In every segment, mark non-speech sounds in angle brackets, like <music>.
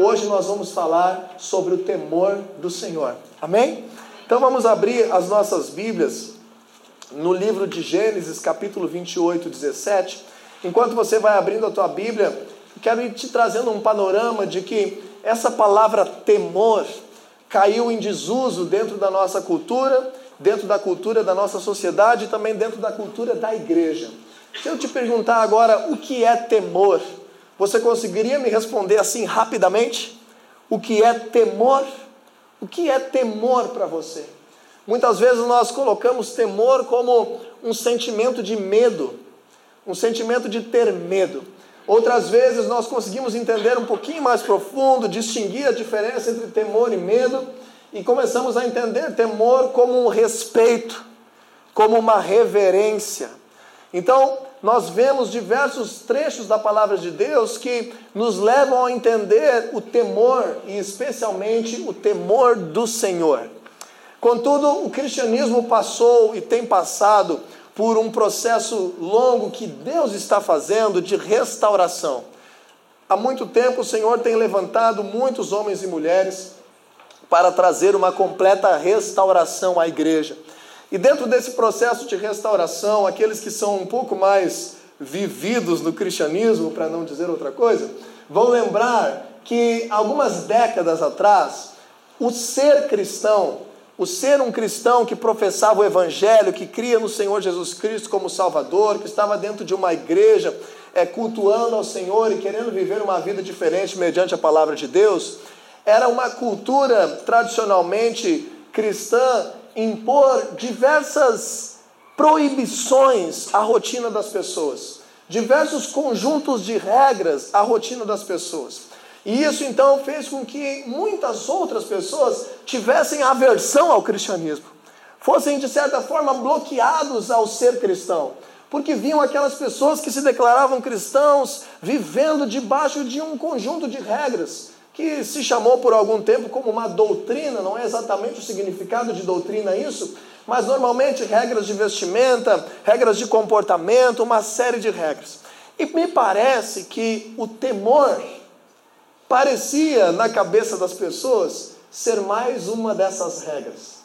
Hoje nós vamos falar sobre o temor do Senhor. Amém? Então vamos abrir as nossas Bíblias no livro de Gênesis, capítulo 28, 17. Enquanto você vai abrindo a tua Bíblia, quero ir te trazendo um panorama de que essa palavra temor caiu em desuso dentro da nossa cultura, dentro da cultura da nossa sociedade e também dentro da cultura da igreja. Se eu te perguntar agora o que é temor, você conseguiria me responder assim rapidamente? O que é temor? O que é temor para você? Muitas vezes nós colocamos temor como um sentimento de medo, um sentimento de ter medo. Outras vezes nós conseguimos entender um pouquinho mais profundo, distinguir a diferença entre temor e medo, e começamos a entender temor como um respeito, como uma reverência. Então, nós vemos diversos trechos da palavra de Deus que nos levam a entender o temor e especialmente o temor do Senhor. Contudo, o cristianismo passou e tem passado por um processo longo que Deus está fazendo de restauração. Há muito tempo o Senhor tem levantado muitos homens e mulheres para trazer uma completa restauração à igreja. E dentro desse processo de restauração, aqueles que são um pouco mais vividos no cristianismo, para não dizer outra coisa, vão lembrar que algumas décadas atrás, o ser cristão, o ser um cristão que professava o evangelho, que cria no Senhor Jesus Cristo como Salvador, que estava dentro de uma igreja, é, cultuando ao Senhor e querendo viver uma vida diferente mediante a palavra de Deus, era uma cultura tradicionalmente cristã impor diversas proibições à rotina das pessoas, diversos conjuntos de regras à rotina das pessoas. E isso então fez com que muitas outras pessoas tivessem aversão ao cristianismo, fossem de certa forma bloqueados ao ser cristão, porque viam aquelas pessoas que se declaravam cristãos vivendo debaixo de um conjunto de regras que se chamou por algum tempo como uma doutrina, não é exatamente o significado de doutrina isso, mas normalmente regras de vestimenta, regras de comportamento, uma série de regras. E me parece que o temor parecia na cabeça das pessoas ser mais uma dessas regras.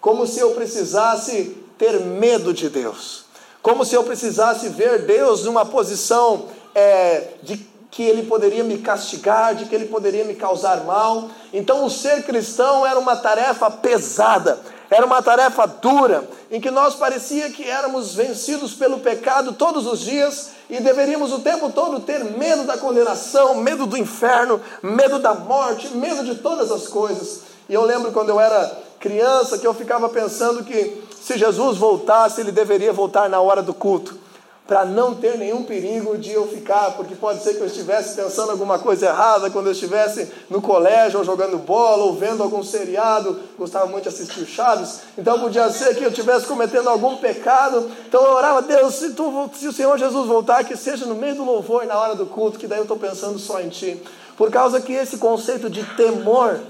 Como se eu precisasse ter medo de Deus. Como se eu precisasse ver Deus numa posição é, de que ele poderia me castigar, de que ele poderia me causar mal. Então, o ser cristão era uma tarefa pesada, era uma tarefa dura, em que nós parecia que éramos vencidos pelo pecado todos os dias e deveríamos o tempo todo ter medo da condenação, medo do inferno, medo da morte, medo de todas as coisas. E eu lembro quando eu era criança que eu ficava pensando que se Jesus voltasse, ele deveria voltar na hora do culto para não ter nenhum perigo de eu ficar, porque pode ser que eu estivesse pensando alguma coisa errada quando eu estivesse no colégio, ou jogando bola, ou vendo algum seriado, gostava muito de assistir Chaves, então podia ser que eu estivesse cometendo algum pecado, então eu orava, Deus, se, tu, se o Senhor Jesus voltar, que seja no meio do louvor e na hora do culto, que daí eu estou pensando só em Ti, por causa que esse conceito de temor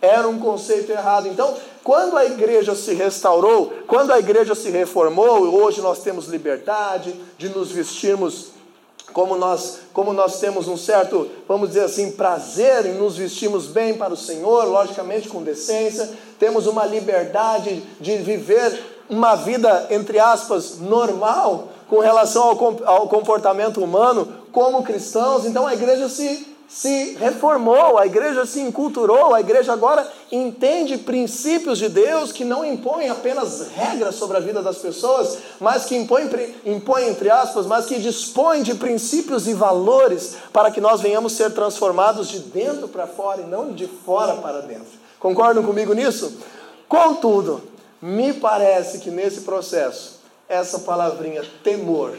era um conceito errado, então quando a igreja se restaurou, quando a igreja se reformou, hoje nós temos liberdade de nos vestirmos como nós, como nós temos um certo, vamos dizer assim, prazer em nos vestirmos bem para o Senhor, logicamente com decência, temos uma liberdade de viver uma vida, entre aspas, normal com relação ao, ao comportamento humano como cristãos, então a igreja se se reformou, a igreja se enculturou, a igreja agora entende princípios de Deus que não impõem apenas regras sobre a vida das pessoas, mas que impõem, entre aspas, mas que dispõem de princípios e valores para que nós venhamos ser transformados de dentro para fora e não de fora para dentro. Concordam comigo nisso? Contudo, me parece que nesse processo, essa palavrinha temor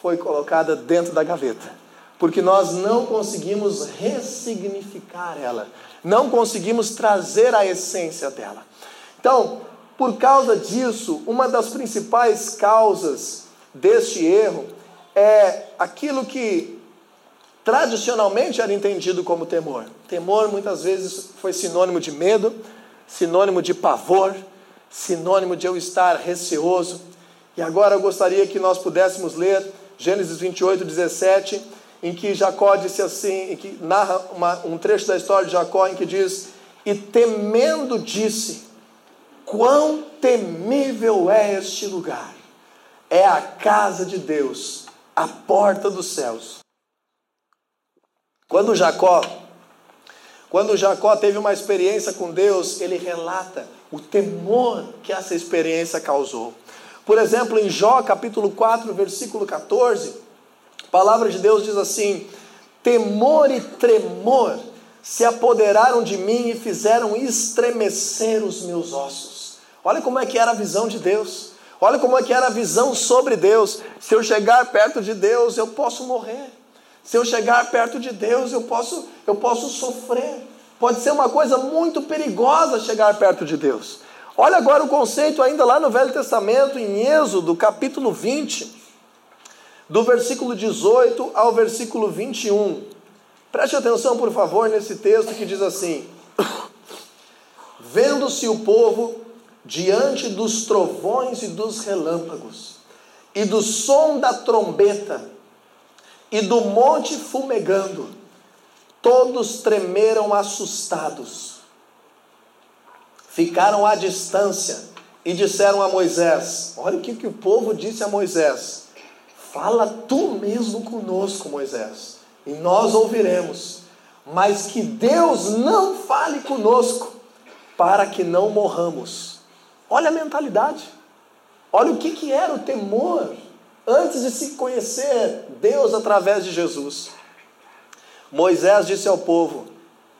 foi colocada dentro da gaveta porque nós não conseguimos ressignificar ela, não conseguimos trazer a essência dela. Então, por causa disso, uma das principais causas deste erro é aquilo que tradicionalmente era entendido como temor. Temor muitas vezes foi sinônimo de medo, sinônimo de pavor, sinônimo de eu estar receoso. E agora eu gostaria que nós pudéssemos ler Gênesis 28, 17 em que Jacó disse assim, em que narra uma, um trecho da história de Jacó em que diz: E temendo disse: Quão temível é este lugar! É a casa de Deus, a porta dos céus. Quando Jacó, quando Jacó teve uma experiência com Deus, ele relata o temor que essa experiência causou. Por exemplo, em Jó capítulo 4, versículo 14, a palavra de Deus diz assim: Temor e tremor se apoderaram de mim e fizeram estremecer os meus ossos. Olha como é que era a visão de Deus. Olha como é que era a visão sobre Deus. Se eu chegar perto de Deus, eu posso morrer. Se eu chegar perto de Deus, eu posso, eu posso sofrer. Pode ser uma coisa muito perigosa chegar perto de Deus. Olha agora o conceito ainda lá no Velho Testamento, em Êxodo, capítulo 20, do versículo 18 ao versículo 21. Preste atenção, por favor, nesse texto que diz assim: Vendo-se o povo diante dos trovões e dos relâmpagos, e do som da trombeta, e do monte fumegando, todos tremeram assustados ficaram à distância e disseram a Moisés: Olha o que, que o povo disse a Moisés: Fala tu mesmo conosco, Moisés, e nós ouviremos, mas que Deus não fale conosco, para que não morramos. Olha a mentalidade, olha o que, que era o temor antes de se conhecer Deus através de Jesus. Moisés disse ao povo: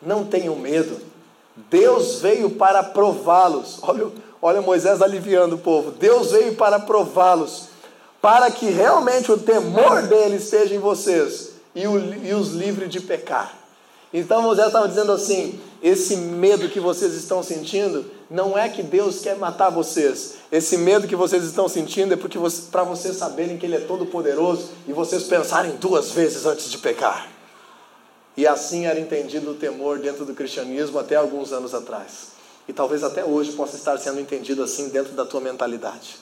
Não tenham medo Deus veio para prová-los. Olha, olha Moisés aliviando o povo. Deus veio para prová-los, para que realmente o temor dele esteja em vocês e, os livre de pecar. Então Moisés estava dizendo assim: esse medo que vocês estão sentindo não é que Deus quer matar vocês. Esse medo que vocês estão sentindo é porque para vocês saberem que Ele é todo poderoso e vocês pensarem duas vezes antes de pecar. E assim era entendido o temor dentro do cristianismo até alguns anos atrás. E talvez até hoje possa estar sendo entendido assim dentro da tua mentalidade.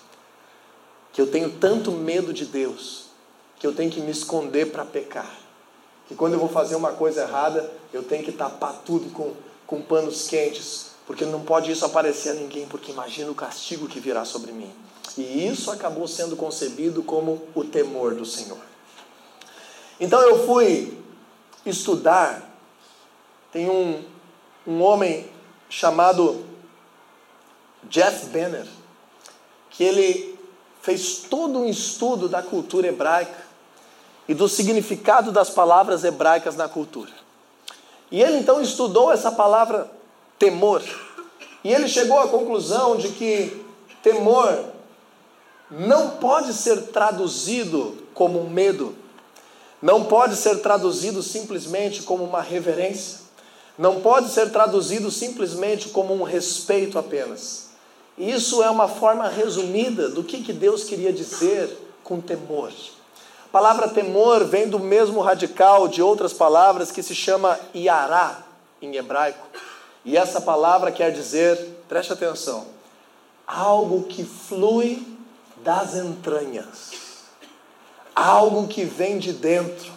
Que eu tenho tanto medo de Deus, que eu tenho que me esconder para pecar. Que quando eu vou fazer uma coisa errada, eu tenho que tapar tudo com, com panos quentes, porque não pode isso aparecer a ninguém, porque imagina o castigo que virá sobre mim. E isso acabou sendo concebido como o temor do Senhor. Então eu fui estudar, tem um, um homem chamado Jeff Benner, que ele fez todo um estudo da cultura hebraica e do significado das palavras hebraicas na cultura. E ele então estudou essa palavra temor. E ele chegou à conclusão de que temor não pode ser traduzido como medo, não pode ser traduzido simplesmente como uma reverência, não pode ser traduzido simplesmente como um respeito apenas. Isso é uma forma resumida do que, que Deus queria dizer com temor. A palavra temor vem do mesmo radical de outras palavras que se chama iará em hebraico. E essa palavra quer dizer, preste atenção, algo que flui das entranhas algo que vem de dentro,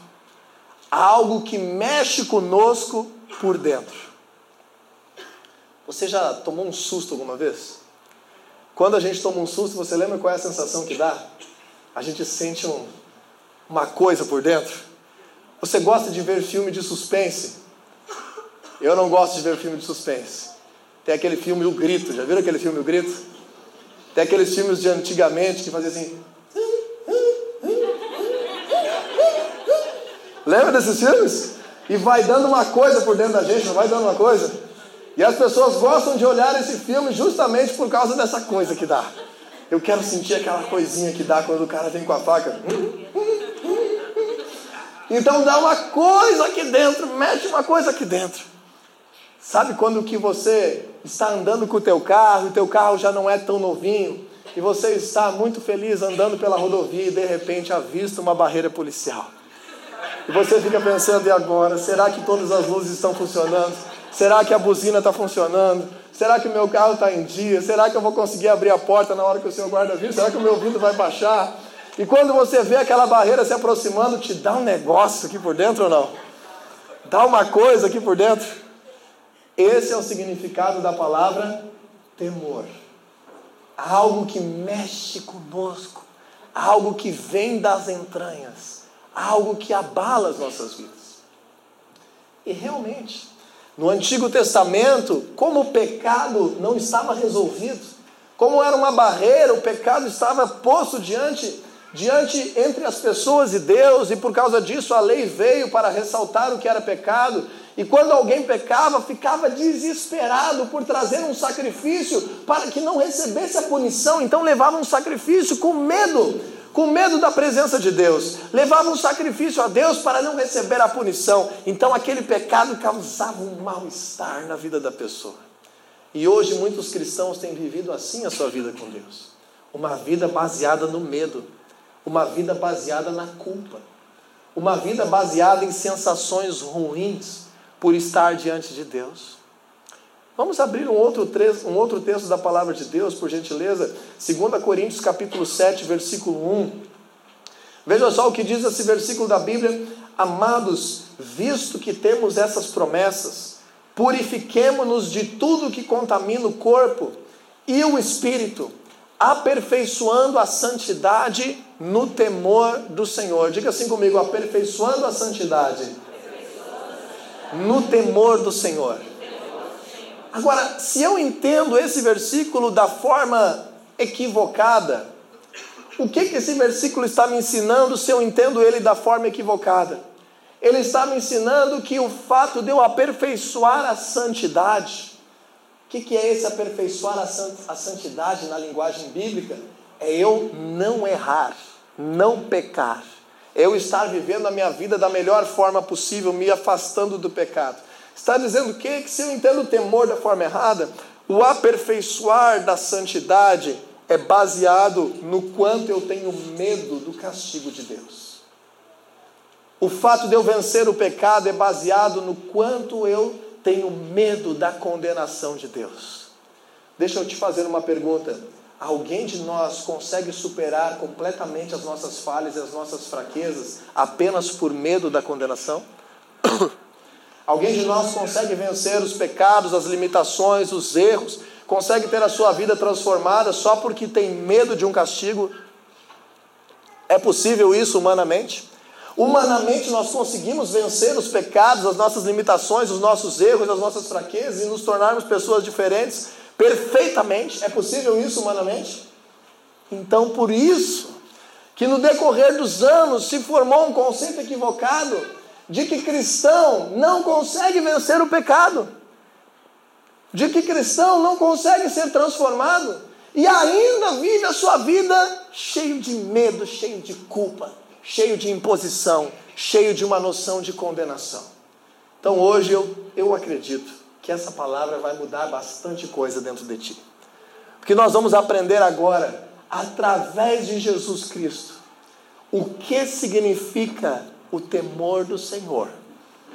algo que mexe conosco por dentro. Você já tomou um susto alguma vez? Quando a gente toma um susto, você lembra qual é a sensação que dá? A gente sente um, uma coisa por dentro. Você gosta de ver filme de suspense? Eu não gosto de ver filme de suspense. Tem aquele filme O Grito, já viram aquele filme O Grito? Tem aqueles filmes de antigamente que faziam assim. Lembra desses filmes? E vai dando uma coisa por dentro da gente, não vai dando uma coisa? E as pessoas gostam de olhar esse filme justamente por causa dessa coisa que dá. Eu quero sentir aquela coisinha que dá quando o cara vem com a faca. Então dá uma coisa aqui dentro, mete uma coisa aqui dentro. Sabe quando que você está andando com o teu carro, e o teu carro já não é tão novinho, e você está muito feliz andando pela rodovia e de repente avista uma barreira policial. E você fica pensando, e agora? Será que todas as luzes estão funcionando? Será que a buzina está funcionando? Será que o meu carro está em dia? Será que eu vou conseguir abrir a porta na hora que o senhor guarda vir? Será que o meu vidro vai baixar? E quando você vê aquela barreira se aproximando, te dá um negócio aqui por dentro ou não? Dá uma coisa aqui por dentro? Esse é o significado da palavra temor. Algo que mexe conosco, algo que vem das entranhas, algo que abala as nossas vidas. E realmente, no Antigo Testamento, como o pecado não estava resolvido, como era uma barreira, o pecado estava posto diante diante entre as pessoas e Deus, e por causa disso a lei veio para ressaltar o que era pecado. E quando alguém pecava, ficava desesperado por trazer um sacrifício para que não recebesse a punição, então levava um sacrifício com medo com medo da presença de Deus, levava um sacrifício a Deus para não receber a punição. Então aquele pecado causava um mal-estar na vida da pessoa. E hoje muitos cristãos têm vivido assim a sua vida com Deus. Uma vida baseada no medo, uma vida baseada na culpa, uma vida baseada em sensações ruins por estar diante de Deus. Vamos abrir um outro, um outro texto da palavra de Deus, por gentileza, 2 Coríntios capítulo 7, versículo 1. Veja só o que diz esse versículo da Bíblia. Amados, visto que temos essas promessas, purifiquemo-nos de tudo que contamina o corpo e o espírito, aperfeiçoando a santidade no temor do Senhor. Diga assim comigo: aperfeiçoando a santidade no temor do Senhor. Agora, se eu entendo esse versículo da forma equivocada, o que, que esse versículo está me ensinando se eu entendo ele da forma equivocada? Ele está me ensinando que o fato de eu aperfeiçoar a santidade, o que, que é esse aperfeiçoar a santidade na linguagem bíblica? É eu não errar, não pecar, eu estar vivendo a minha vida da melhor forma possível, me afastando do pecado. Está dizendo o quê? Que se eu entendo o temor da forma errada, o aperfeiçoar da santidade é baseado no quanto eu tenho medo do castigo de Deus. O fato de eu vencer o pecado é baseado no quanto eu tenho medo da condenação de Deus. Deixa eu te fazer uma pergunta. Alguém de nós consegue superar completamente as nossas falhas e as nossas fraquezas apenas por medo da condenação? <coughs> Alguém de nós consegue vencer os pecados, as limitações, os erros, consegue ter a sua vida transformada só porque tem medo de um castigo? É possível isso humanamente? Humanamente nós conseguimos vencer os pecados, as nossas limitações, os nossos erros, as nossas fraquezas e nos tornarmos pessoas diferentes perfeitamente? É possível isso humanamente? Então, por isso que no decorrer dos anos se formou um conceito equivocado de que cristão não consegue vencer o pecado, de que cristão não consegue ser transformado e ainda vive a sua vida cheio de medo, cheio de culpa, cheio de imposição, cheio de uma noção de condenação. Então hoje eu, eu acredito que essa palavra vai mudar bastante coisa dentro de ti. Porque nós vamos aprender agora, através de Jesus Cristo, o que significa o temor do Senhor,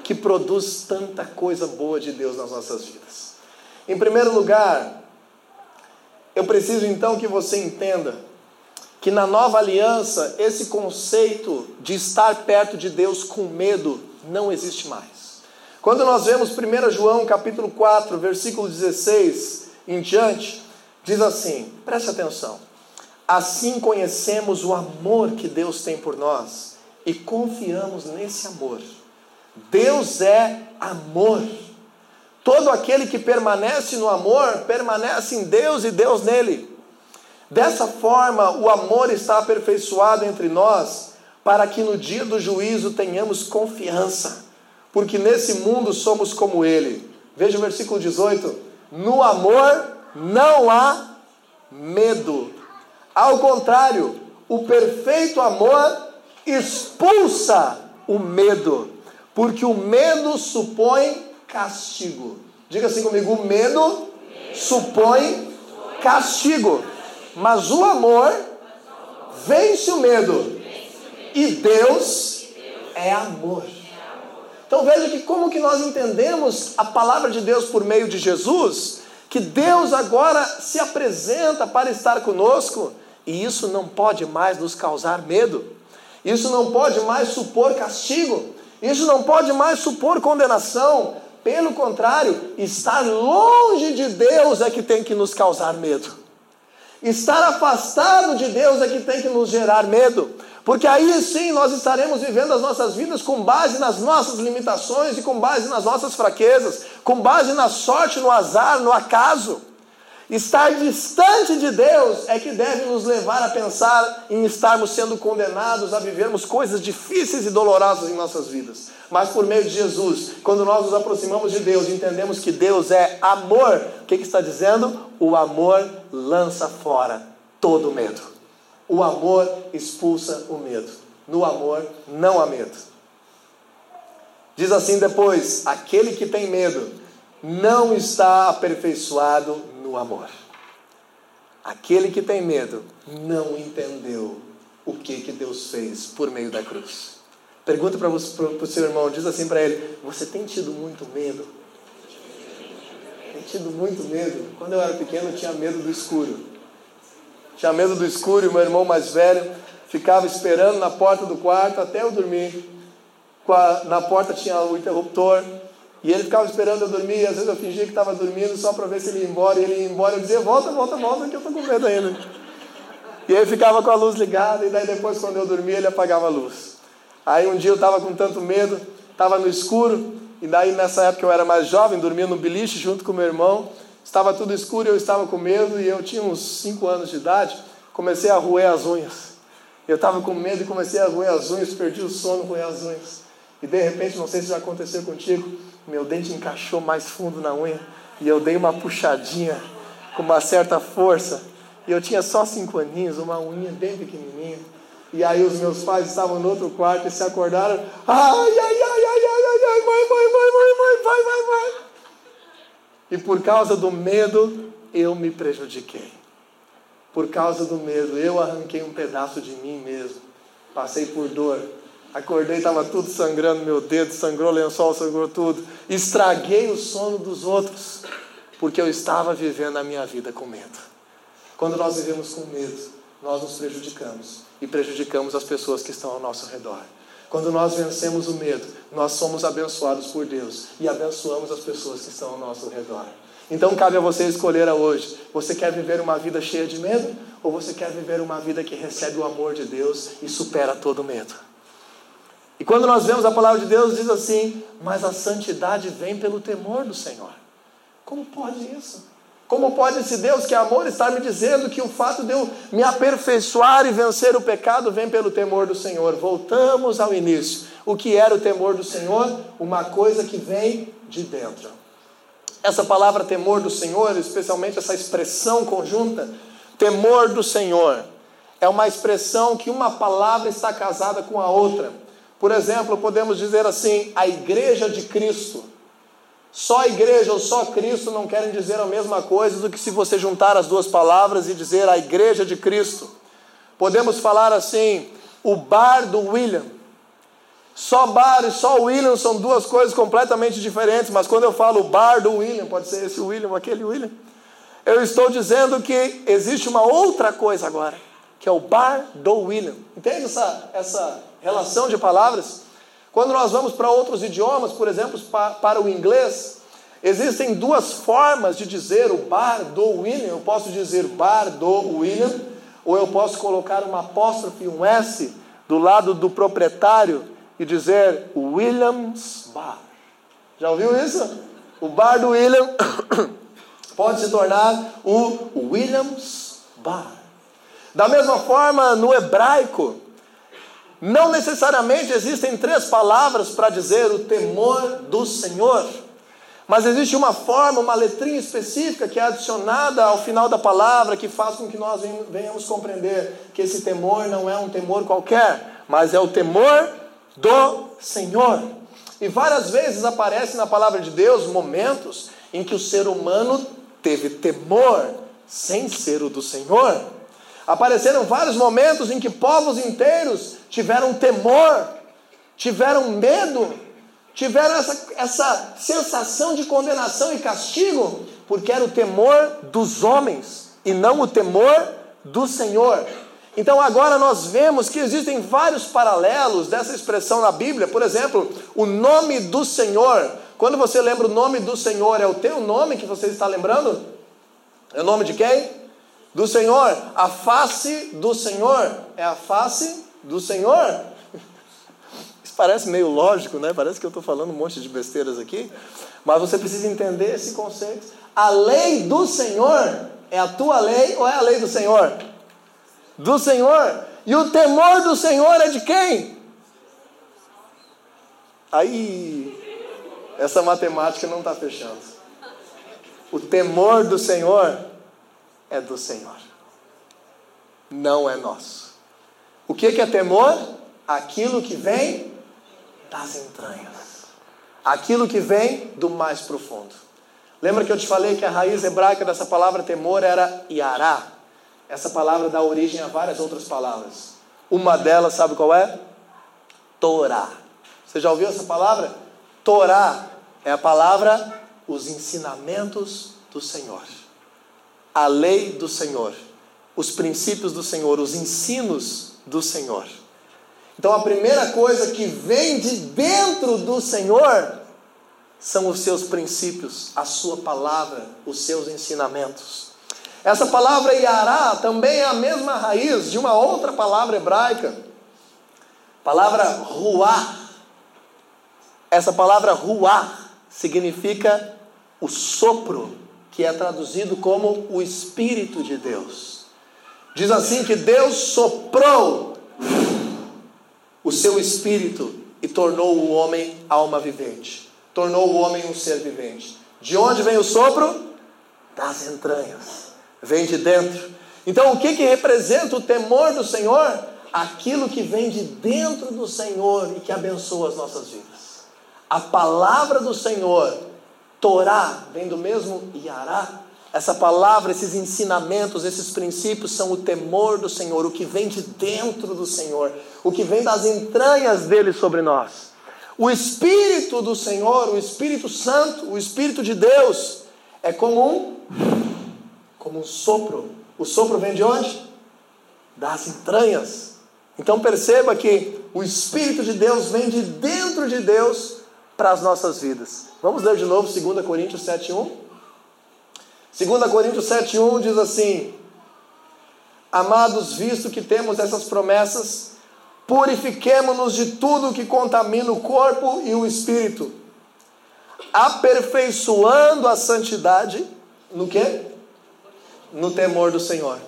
que produz tanta coisa boa de Deus nas nossas vidas. Em primeiro lugar, eu preciso então que você entenda que na nova aliança esse conceito de estar perto de Deus com medo não existe mais. Quando nós vemos 1 João capítulo 4, versículo 16 em diante, diz assim: preste atenção. Assim conhecemos o amor que Deus tem por nós e confiamos nesse amor. Deus é amor. Todo aquele que permanece no amor, permanece em Deus e Deus nele. Dessa forma, o amor está aperfeiçoado entre nós, para que no dia do juízo tenhamos confiança, porque nesse mundo somos como ele. Veja o versículo 18: No amor não há medo. Ao contrário, o perfeito amor expulsa o medo, porque o medo supõe castigo. Diga assim comigo: o medo supõe castigo, mas o amor vence o medo, e Deus é amor. Então veja que como que nós entendemos a palavra de Deus por meio de Jesus, que Deus agora se apresenta para estar conosco E isso não pode mais nos causar medo. Isso não pode mais supor castigo. Isso não pode mais supor condenação. Pelo contrário, estar longe de Deus é que tem que nos causar medo. Estar afastado de Deus é que tem que nos gerar medo. Porque aí sim nós estaremos vivendo as nossas vidas com base nas nossas limitações e com base nas nossas fraquezas, com base na sorte, no azar, no acaso. Estar distante de Deus é que deve nos levar a pensar em estarmos sendo condenados a vivermos coisas difíceis e dolorosas em nossas vidas. Mas por meio de Jesus, quando nós nos aproximamos de Deus, entendemos que Deus é amor. O que, que está dizendo? O amor lança fora todo medo. O amor expulsa o medo. No amor não há medo. Diz assim depois: aquele que tem medo não está aperfeiçoado no amor. Aquele que tem medo não entendeu o que, que Deus fez por meio da cruz. Pergunta para o seu irmão, diz assim para ele: Você tem tido muito medo? Tem tido muito medo? Quando eu era pequeno, eu tinha medo do escuro. Tinha medo do escuro e meu irmão mais velho ficava esperando na porta do quarto até eu dormir. Na porta tinha o interruptor, e ele ficava esperando eu dormir, e às vezes eu fingia que estava dormindo só para ver se ele ia embora, e ele ia embora, eu dizia, volta, volta, volta, que eu estou com medo ainda. E ele ficava com a luz ligada, e daí depois quando eu dormia ele apagava a luz. Aí um dia eu estava com tanto medo, estava no escuro, e daí nessa época eu era mais jovem, dormia no beliche junto com meu irmão, estava tudo escuro e eu estava com medo, e eu tinha uns 5 anos de idade, comecei a roer as unhas. Eu estava com medo e comecei a roer as unhas, perdi o sono, roer as unhas. E de repente, não sei se já aconteceu contigo, meu dente encaixou mais fundo na unha e eu dei uma puxadinha com uma certa força. E eu tinha só cinco aninhos, uma unha bem pequenininha. E aí os meus pais estavam no outro quarto e se acordaram. Ai, ai, ai, ai, ai, ai, ai, mãe, mãe, mãe, mãe, mãe, vai, vai, vai. E por causa do medo, eu me prejudiquei. Por causa do medo, eu arranquei um pedaço de mim mesmo. Passei por dor, Acordei, estava tudo sangrando, meu dedo sangrou, lençol sangrou tudo. Estraguei o sono dos outros, porque eu estava vivendo a minha vida com medo. Quando nós vivemos com medo, nós nos prejudicamos e prejudicamos as pessoas que estão ao nosso redor. Quando nós vencemos o medo, nós somos abençoados por Deus e abençoamos as pessoas que estão ao nosso redor. Então cabe a você escolher hoje: você quer viver uma vida cheia de medo ou você quer viver uma vida que recebe o amor de Deus e supera todo medo? E quando nós vemos a palavra de Deus, diz assim: Mas a santidade vem pelo temor do Senhor. Como pode isso? Como pode esse Deus que é amor estar me dizendo que o fato de eu me aperfeiçoar e vencer o pecado vem pelo temor do Senhor? Voltamos ao início. O que era o temor do Senhor? Uma coisa que vem de dentro. Essa palavra temor do Senhor, especialmente essa expressão conjunta, temor do Senhor, é uma expressão que uma palavra está casada com a outra. Por exemplo, podemos dizer assim: a igreja de Cristo. Só a igreja ou só Cristo não querem dizer a mesma coisa do que se você juntar as duas palavras e dizer a igreja de Cristo. Podemos falar assim: o bar do William. Só bar e só William são duas coisas completamente diferentes, mas quando eu falo bar do William, pode ser esse William, aquele William, eu estou dizendo que existe uma outra coisa agora, que é o bar do William. Entende essa, essa relação de palavras. Quando nós vamos para outros idiomas, por exemplo, para o inglês, existem duas formas de dizer o bar do William. Eu posso dizer bar do William, ou eu posso colocar uma apóstrofe, um S, do lado do proprietário e dizer Williams Bar. Já ouviu isso? O bar do William <coughs> pode se tornar o Williams Bar. Da mesma forma, no hebraico, não necessariamente existem três palavras para dizer o temor do Senhor, mas existe uma forma, uma letrinha específica que é adicionada ao final da palavra que faz com que nós venhamos compreender que esse temor não é um temor qualquer, mas é o temor do Senhor. E várias vezes aparece na palavra de Deus momentos em que o ser humano teve temor sem ser o do Senhor. Apareceram vários momentos em que povos inteiros tiveram temor, tiveram medo, tiveram essa, essa sensação de condenação e castigo, porque era o temor dos homens e não o temor do Senhor. Então agora nós vemos que existem vários paralelos dessa expressão na Bíblia. Por exemplo, o nome do Senhor. Quando você lembra o nome do Senhor, é o teu nome que você está lembrando? É o nome de quem? Do Senhor. A face do Senhor é a face do Senhor. <laughs> Isso parece meio lógico, né? Parece que eu estou falando um monte de besteiras aqui. Mas você precisa entender esse conceito. A lei do Senhor é a tua lei ou é a lei do Senhor? do Senhor. E o temor do Senhor é de quem? Aí, essa matemática não está fechando. O temor do Senhor é do Senhor, não é nosso. O que é temor? Aquilo que vem das entranhas, aquilo que vem do mais profundo. Lembra que eu te falei que a raiz hebraica dessa palavra temor era Yará? Essa palavra dá origem a várias outras palavras. Uma delas, sabe qual é? Torá. Você já ouviu essa palavra? Torá é a palavra os ensinamentos do Senhor. A lei do Senhor, os princípios do Senhor, os ensinos do Senhor. Então a primeira coisa que vem de dentro do Senhor são os seus princípios, a sua palavra, os seus ensinamentos. Essa palavra Yará também é a mesma raiz de uma outra palavra hebraica, palavra Ruá. Essa palavra Ruá significa o sopro, que é traduzido como o Espírito de Deus. Diz assim que Deus soprou o seu espírito e tornou o homem alma vivente, tornou o homem um ser vivente. De onde vem o sopro? Das entranhas vem de dentro. Então, o que, que representa o temor do Senhor? Aquilo que vem de dentro do Senhor e que abençoa as nossas vidas. A palavra do Senhor, Torá, vem do mesmo Yará. Essa palavra, esses ensinamentos, esses princípios são o temor do Senhor, o que vem de dentro do Senhor, o que vem das entranhas dele sobre nós. O Espírito do Senhor, o Espírito Santo, o Espírito de Deus, é como um como um sopro. O sopro vem de onde? Das entranhas. Então perceba que o Espírito de Deus vem de dentro de Deus para as nossas vidas. Vamos ler de novo 2 Coríntios 7,1? 2 Coríntios 7,1 diz assim: Amados, visto que temos essas promessas, purifiquemo-nos de tudo que contamina o corpo e o espírito, aperfeiçoando a santidade no que? no temor do Senhor.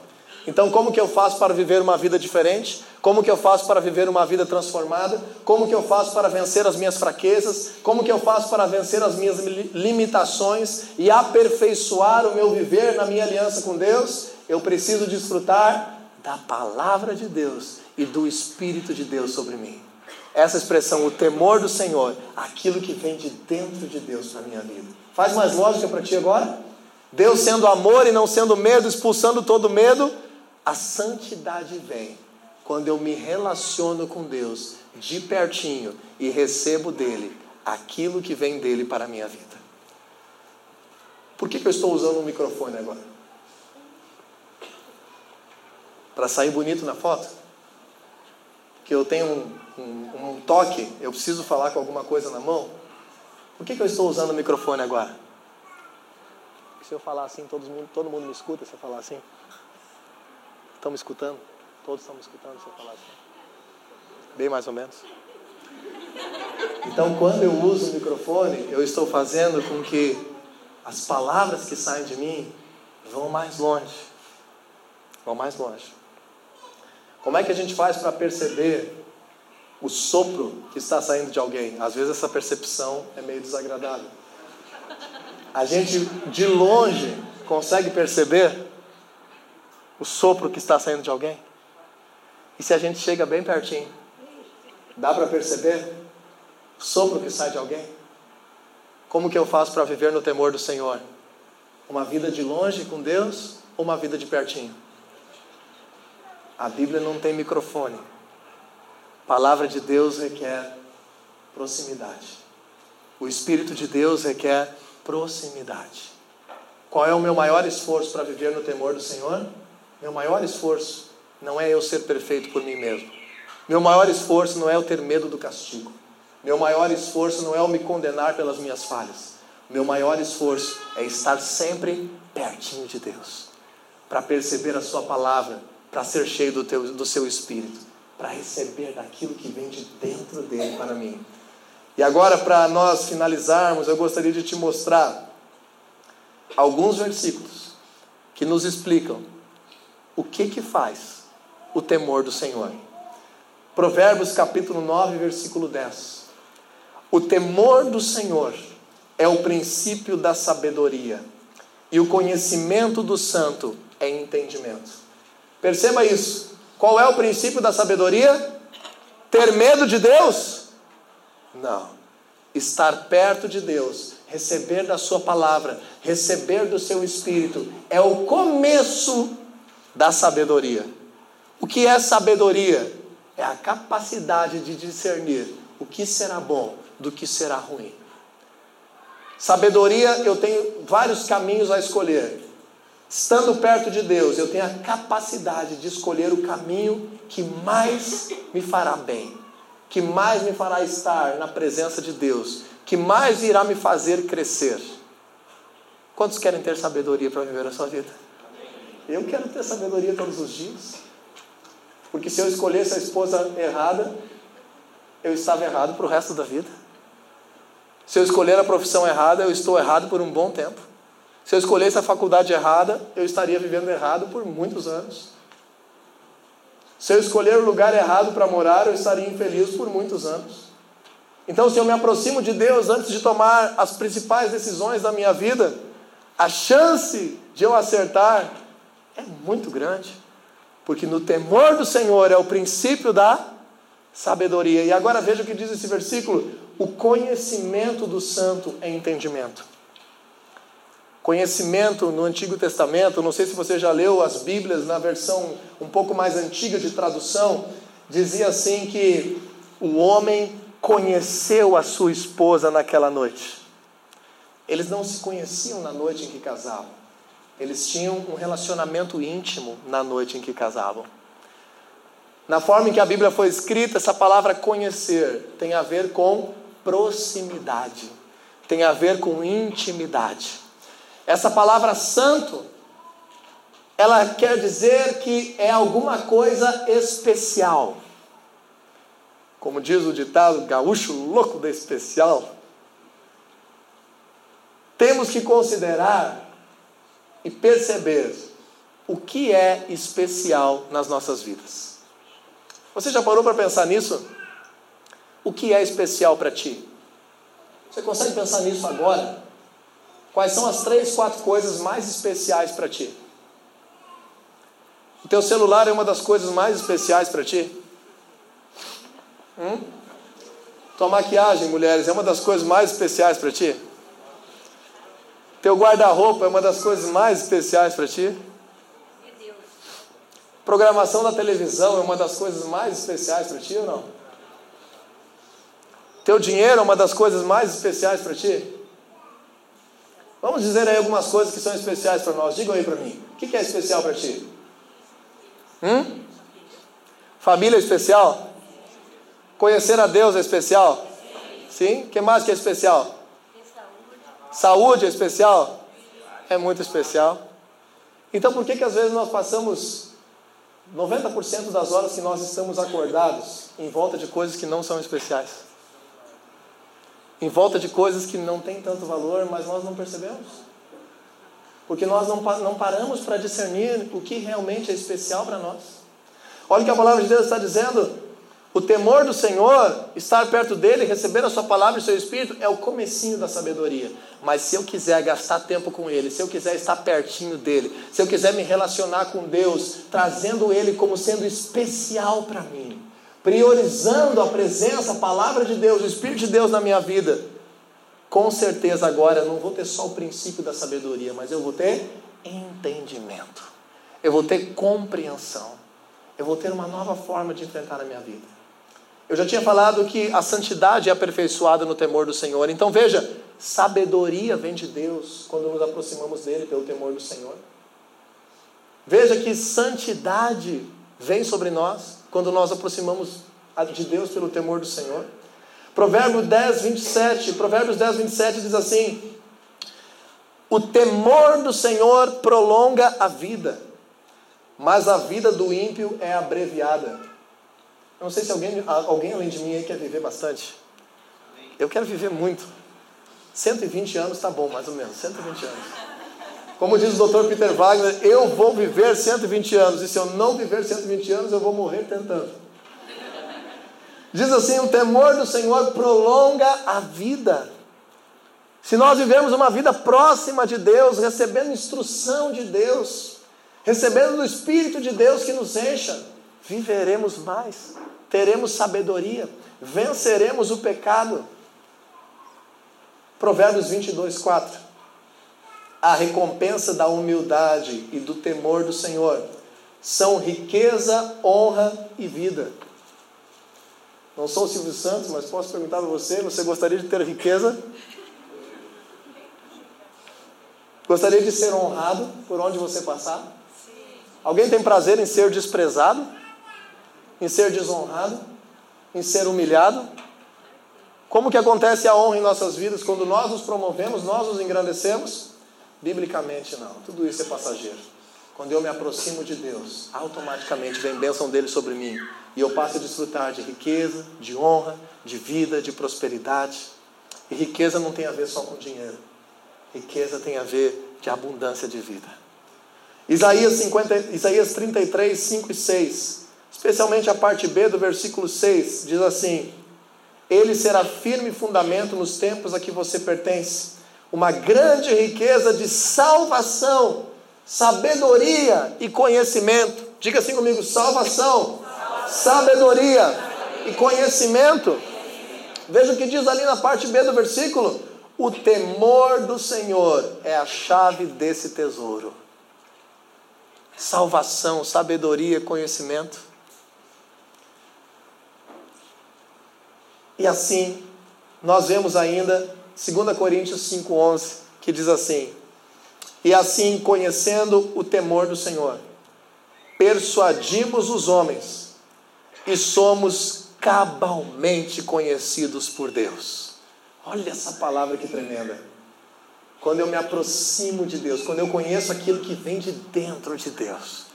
Então, como que eu faço para viver uma vida diferente? Como que eu faço para viver uma vida transformada? Como que eu faço para vencer as minhas fraquezas? Como que eu faço para vencer as minhas limitações e aperfeiçoar o meu viver na minha aliança com Deus? Eu preciso desfrutar da palavra de Deus e do Espírito de Deus sobre mim. Essa expressão, o temor do Senhor, aquilo que vem de dentro de Deus para a minha vida. Faz mais lógica para ti agora? Deus sendo amor e não sendo medo, expulsando todo medo, a santidade vem quando eu me relaciono com Deus de pertinho e recebo dele aquilo que vem dele para a minha vida. Por que, que eu estou usando um microfone agora? Para sair bonito na foto? Que eu tenho um, um, um toque, eu preciso falar com alguma coisa na mão? Por que, que eu estou usando o microfone agora? se eu falar assim, todo mundo, todo mundo me escuta se eu falar assim? Estão me escutando? Todos estão me escutando eu falar assim? Bem mais ou menos. Então, quando eu uso o microfone, eu estou fazendo com que as palavras que saem de mim vão mais longe. Vão mais longe. Como é que a gente faz para perceber o sopro que está saindo de alguém? Às vezes essa percepção é meio desagradável a gente de longe consegue perceber o sopro que está saindo de alguém? E se a gente chega bem pertinho, dá para perceber o sopro que sai de alguém? Como que eu faço para viver no temor do Senhor? Uma vida de longe com Deus ou uma vida de pertinho? A Bíblia não tem microfone. Palavra de Deus requer proximidade. O Espírito de Deus requer proximidade. Qual é o meu maior esforço para viver no temor do Senhor? Meu maior esforço não é eu ser perfeito por mim mesmo. Meu maior esforço não é eu ter medo do castigo. Meu maior esforço não é eu me condenar pelas minhas falhas. Meu maior esforço é estar sempre pertinho de Deus, para perceber a Sua palavra, para ser cheio do, teu, do seu espírito, para receber daquilo que vem de dentro dele para mim. E agora, para nós finalizarmos, eu gostaria de te mostrar alguns versículos que nos explicam o que que faz o temor do Senhor. Provérbios capítulo 9, versículo 10. O temor do Senhor é o princípio da sabedoria, e o conhecimento do santo é entendimento. Perceba isso. Qual é o princípio da sabedoria? Ter medo de Deus? Não. Estar perto de Deus, receber da Sua palavra, receber do seu Espírito, é o começo da sabedoria. O que é sabedoria? É a capacidade de discernir o que será bom do que será ruim. Sabedoria, eu tenho vários caminhos a escolher. Estando perto de Deus, eu tenho a capacidade de escolher o caminho que mais me fará bem, que mais me fará estar na presença de Deus, que mais irá me fazer crescer. Quantos querem ter sabedoria para viver a sua vida? Eu quero ter sabedoria todos os dias. Porque se eu escolhesse a esposa errada, eu estava errado para o resto da vida. Se eu escolher a profissão errada, eu estou errado por um bom tempo. Se eu escolhesse a faculdade errada, eu estaria vivendo errado por muitos anos. Se eu escolher o lugar errado para morar, eu estaria infeliz por muitos anos. Então, se eu me aproximo de Deus antes de tomar as principais decisões da minha vida, a chance de eu acertar é muito grande. Porque no temor do Senhor é o princípio da sabedoria. E agora veja o que diz esse versículo: o conhecimento do santo é entendimento. Conhecimento no Antigo Testamento, não sei se você já leu as Bíblias na versão um pouco mais antiga de tradução, dizia assim que o homem conheceu a sua esposa naquela noite. Eles não se conheciam na noite em que casavam. Eles tinham um relacionamento íntimo na noite em que casavam. Na forma em que a Bíblia foi escrita, essa palavra conhecer tem a ver com proximidade, tem a ver com intimidade. Essa palavra santo, ela quer dizer que é alguma coisa especial. Como diz o ditado gaúcho louco da especial, temos que considerar e perceber o que é especial nas nossas vidas. Você já parou para pensar nisso? O que é especial para ti? Você consegue pensar nisso agora? Quais são as três, quatro coisas mais especiais para ti? O teu celular é uma das coisas mais especiais para ti? Hum? Tua maquiagem, mulheres, é uma das coisas mais especiais para ti? Teu guarda-roupa é uma das coisas mais especiais para ti? Programação da televisão é uma das coisas mais especiais para ti ou não? Teu dinheiro é uma das coisas mais especiais para ti? Vamos dizer aí algumas coisas que são especiais para nós. Diga aí para mim. O que é especial para ti? Hum? Família é especial? Conhecer a Deus é especial? Sim? O que mais que é especial? Saúde é especial? É muito especial. Então por que, que às vezes nós passamos 90% das horas que nós estamos acordados em volta de coisas que não são especiais? Em volta de coisas que não têm tanto valor, mas nós não percebemos? Porque nós não, não paramos para discernir o que realmente é especial para nós. Olha o que a palavra de Deus está dizendo o temor do Senhor, estar perto dele, receber a sua palavra e o seu espírito, é o comecinho da sabedoria. Mas se eu quiser gastar tempo com ele, se eu quiser estar pertinho dele, se eu quiser me relacionar com Deus, trazendo ele como sendo especial para mim, priorizando a presença, a palavra de Deus, o Espírito de Deus na minha vida, com certeza agora não vou ter só o princípio da sabedoria, mas eu vou ter entendimento, eu vou ter compreensão, eu vou ter uma nova forma de enfrentar a minha vida. Eu já tinha falado que a santidade é aperfeiçoada no temor do Senhor. Então veja, sabedoria vem de Deus quando nos aproximamos dele pelo temor do Senhor. Veja que santidade vem sobre nós quando nós aproximamos de Deus pelo temor do Senhor. Provérbio 10, 27, Provérbios 10, 27 diz assim: O temor do Senhor prolonga a vida, mas a vida do ímpio é abreviada. Eu não sei se alguém, alguém além de mim aí quer viver bastante. Eu quero viver muito. 120 anos está bom, mais ou menos, 120 anos. Como diz o Dr. Peter Wagner, eu vou viver 120 anos, e se eu não viver 120 anos, eu vou morrer tentando. Diz assim: o temor do Senhor prolonga a vida. Se nós vivemos uma vida próxima de Deus, recebendo instrução de Deus, recebendo do Espírito de Deus que nos encha, viveremos mais, teremos sabedoria, venceremos o pecado. Provérbios 22, 4. A recompensa da humildade e do temor do Senhor são riqueza, honra e vida. Não sou o Silvio Santos, mas posso perguntar para você: você gostaria de ter riqueza? Gostaria de ser honrado por onde você passar? Alguém tem prazer em ser desprezado? Em ser desonrado? Em ser humilhado? Como que acontece a honra em nossas vidas? Quando nós nos promovemos, nós nos engrandecemos? Biblicamente não. Tudo isso é passageiro. Quando eu me aproximo de Deus, automaticamente vem bênção dele sobre mim. E eu passo a desfrutar de riqueza, de honra, de vida, de prosperidade. E riqueza não tem a ver só com dinheiro. Riqueza tem a ver de abundância de vida. Isaías, 50, Isaías 33, 5 e 6, especialmente a parte B do versículo 6, diz assim: Ele será firme fundamento nos tempos a que você pertence, uma grande riqueza de salvação, sabedoria e conhecimento. Diga assim comigo: salvação, sabedoria e conhecimento. Veja o que diz ali na parte B do versículo: o temor do Senhor é a chave desse tesouro. Salvação, sabedoria, conhecimento. E assim, nós vemos ainda 2 Coríntios 5,11, que diz assim: E assim, conhecendo o temor do Senhor, persuadimos os homens e somos cabalmente conhecidos por Deus. Olha essa palavra que tremenda. Quando eu me aproximo de Deus, quando eu conheço aquilo que vem de dentro de Deus,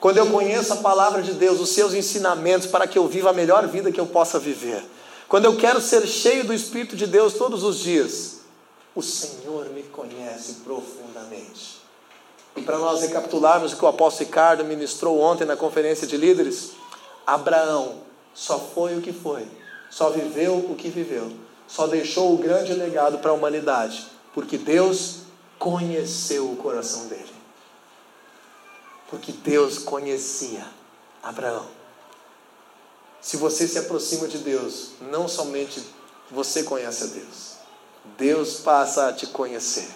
quando eu conheço a palavra de Deus, os seus ensinamentos para que eu viva a melhor vida que eu possa viver, quando eu quero ser cheio do Espírito de Deus todos os dias, o Senhor me conhece profundamente. E para nós recapitularmos o que o apóstolo Ricardo ministrou ontem na conferência de líderes, Abraão só foi o que foi, só viveu o que viveu, só deixou o grande legado para a humanidade, porque Deus conheceu o coração dele. Porque Deus conhecia Abraão. Se você se aproxima de Deus, não somente você conhece a Deus, Deus passa a te conhecer.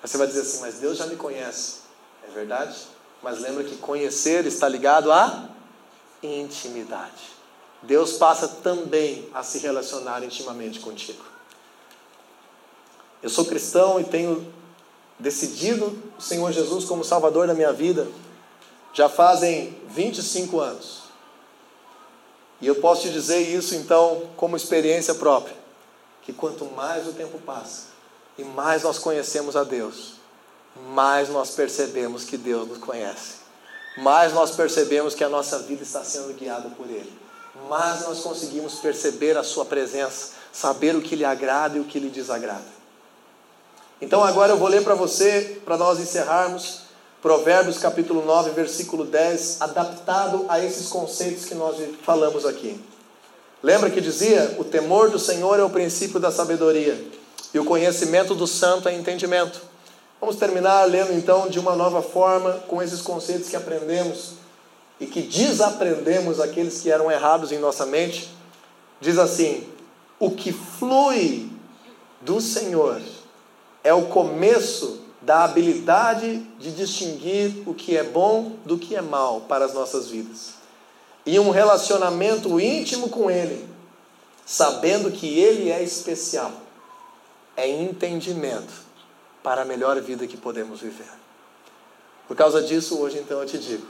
Você vai dizer assim, mas Deus já me conhece. É verdade? Mas lembra que conhecer está ligado a intimidade. Deus passa também a se relacionar intimamente contigo. Eu sou cristão e tenho decidido o Senhor Jesus como Salvador da minha vida já fazem 25 anos. E eu posso te dizer isso então como experiência própria, que quanto mais o tempo passa e mais nós conhecemos a Deus, mais nós percebemos que Deus nos conhece mais nós percebemos que a nossa vida está sendo guiada por Ele. Mais nós conseguimos perceber a Sua presença, saber o que lhe agrada e o que lhe desagrada. Então agora eu vou ler para você, para nós encerrarmos, Provérbios capítulo 9, versículo 10, adaptado a esses conceitos que nós falamos aqui. Lembra que dizia: o temor do Senhor é o princípio da sabedoria, e o conhecimento do santo é entendimento. Vamos terminar lendo então de uma nova forma com esses conceitos que aprendemos e que desaprendemos aqueles que eram errados em nossa mente. Diz assim: o que flui do Senhor é o começo da habilidade de distinguir o que é bom do que é mal para as nossas vidas. E um relacionamento íntimo com Ele, sabendo que Ele é especial, é entendimento para a melhor vida que podemos viver. Por causa disso, hoje então eu te digo: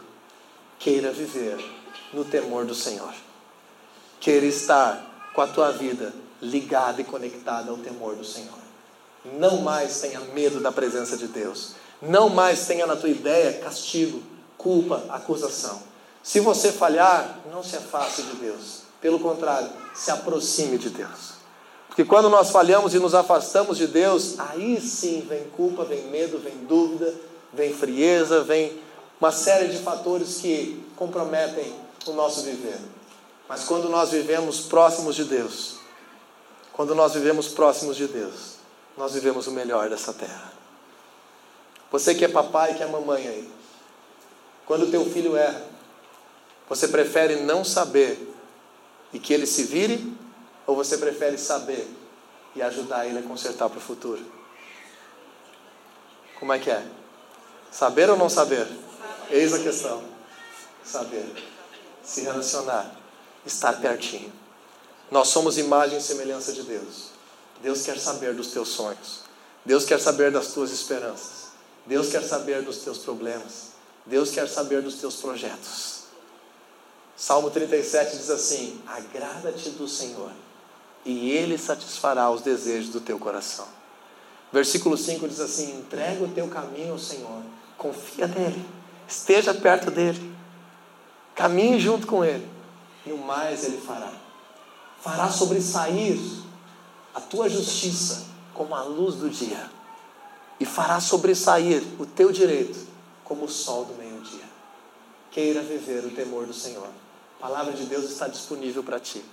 queira viver no temor do Senhor. Queira estar com a tua vida ligada e conectada ao temor do Senhor. Não mais tenha medo da presença de Deus. Não mais tenha na tua ideia castigo, culpa, acusação. Se você falhar, não se afaste de Deus. Pelo contrário, se aproxime de Deus. Porque quando nós falhamos e nos afastamos de Deus, aí sim vem culpa, vem medo, vem dúvida, vem frieza, vem uma série de fatores que comprometem o nosso viver. Mas quando nós vivemos próximos de Deus, quando nós vivemos próximos de Deus, nós vivemos o melhor dessa terra. Você que é papai, que é mamãe aí, quando teu filho erra, você prefere não saber e que ele se vire, ou você prefere saber e ajudar ele a consertar para o futuro? Como é que é? Saber ou não saber? Eis a questão. Saber. Se relacionar. Estar pertinho. Nós somos imagem e semelhança de Deus. Deus quer saber dos teus sonhos. Deus quer saber das tuas esperanças. Deus quer saber dos teus problemas. Deus quer saber dos teus projetos. Salmo 37 diz assim: Agrada-te do Senhor, e Ele satisfará os desejos do teu coração. Versículo 5 diz assim: Entrega o teu caminho ao Senhor, confia nele, esteja perto dele, caminhe junto com ele, e o mais ele fará. Fará sobressair a tua justiça como a luz do dia, e fará sobressair o teu direito como o sol do meio-dia. Queira viver o temor do Senhor. A palavra de Deus está disponível para ti.